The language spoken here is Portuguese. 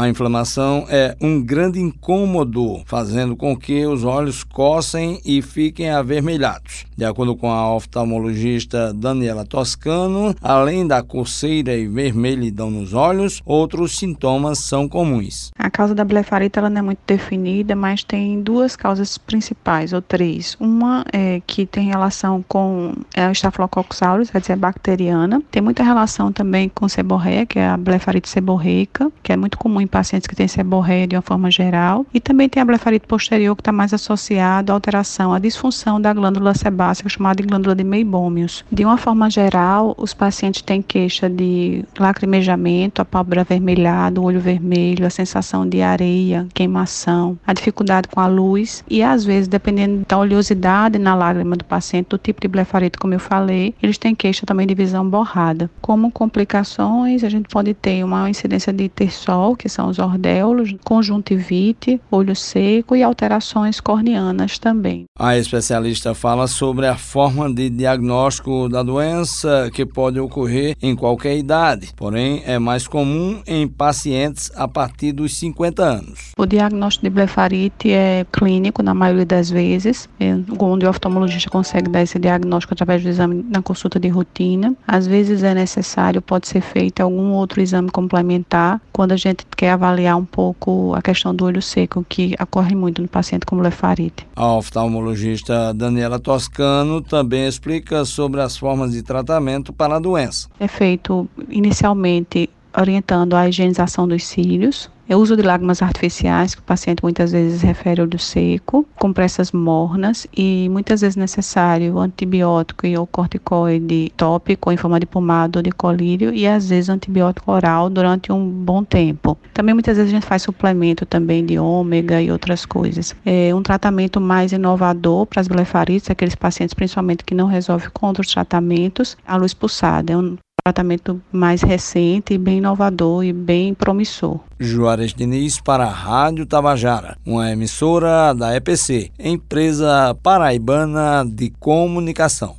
A inflamação é um grande incômodo, fazendo com que os olhos coçem e fiquem avermelhados. De acordo com a oftalmologista Daniela Toscano, além da coceira e vermelhidão nos olhos, outros sintomas são comuns. A causa da blefarite ela não é muito definida, mas tem duas causas principais, ou três. Uma é que tem relação com é, o Staphylococcus aureus, quer dizer, bacteriana. Tem muita relação também com seborreia, que é a blefarite seborreica, que é muito comum em pacientes que têm seborreia de uma forma geral. E também tem a blefarite posterior, que está mais associada à alteração, à disfunção da glândula sebácea chamada glândula de Meibômios. De uma forma geral, os pacientes têm queixa de lacrimejamento, a pálpebra avermelhada, o olho vermelho, a sensação de areia, queimação, a dificuldade com a luz e às vezes, dependendo da oleosidade na lágrima do paciente, do tipo de blefarite, como eu falei, eles têm queixa também de visão borrada. Como complicações, a gente pode ter uma incidência de tersol, que são os ordéolos, conjuntivite, olho seco e alterações corneanas também. A especialista fala sobre sobre a forma de diagnóstico da doença que pode ocorrer em qualquer idade, porém é mais comum em pacientes a partir dos 50 anos. O diagnóstico de blefarite é clínico na maioria das vezes, é onde o oftalmologista consegue dar esse diagnóstico através do exame na consulta de rotina. Às vezes é necessário, pode ser feito algum outro exame complementar quando a gente quer avaliar um pouco a questão do olho seco, que ocorre muito no paciente com blefarite. A oftalmologista Daniela Toscano também explica sobre as formas de tratamento para a doença. É feito inicialmente orientando a higienização dos cílios, é uso de lágrimas artificiais, que o paciente muitas vezes refere ao do seco, compressas mornas e muitas vezes necessário antibiótico ou corticoide tópico em forma de pomada ou de colírio e às vezes antibiótico oral durante um bom tempo. Também muitas vezes a gente faz suplemento também de ômega e outras coisas. É um tratamento mais inovador para as blefarites, aqueles pacientes principalmente que não resolvem com outros tratamentos, a luz pulsada. É um tratamento mais recente, bem inovador e bem promissor. Juarez Diniz para a Rádio Tabajara, uma emissora da EPC, empresa paraibana de comunicação.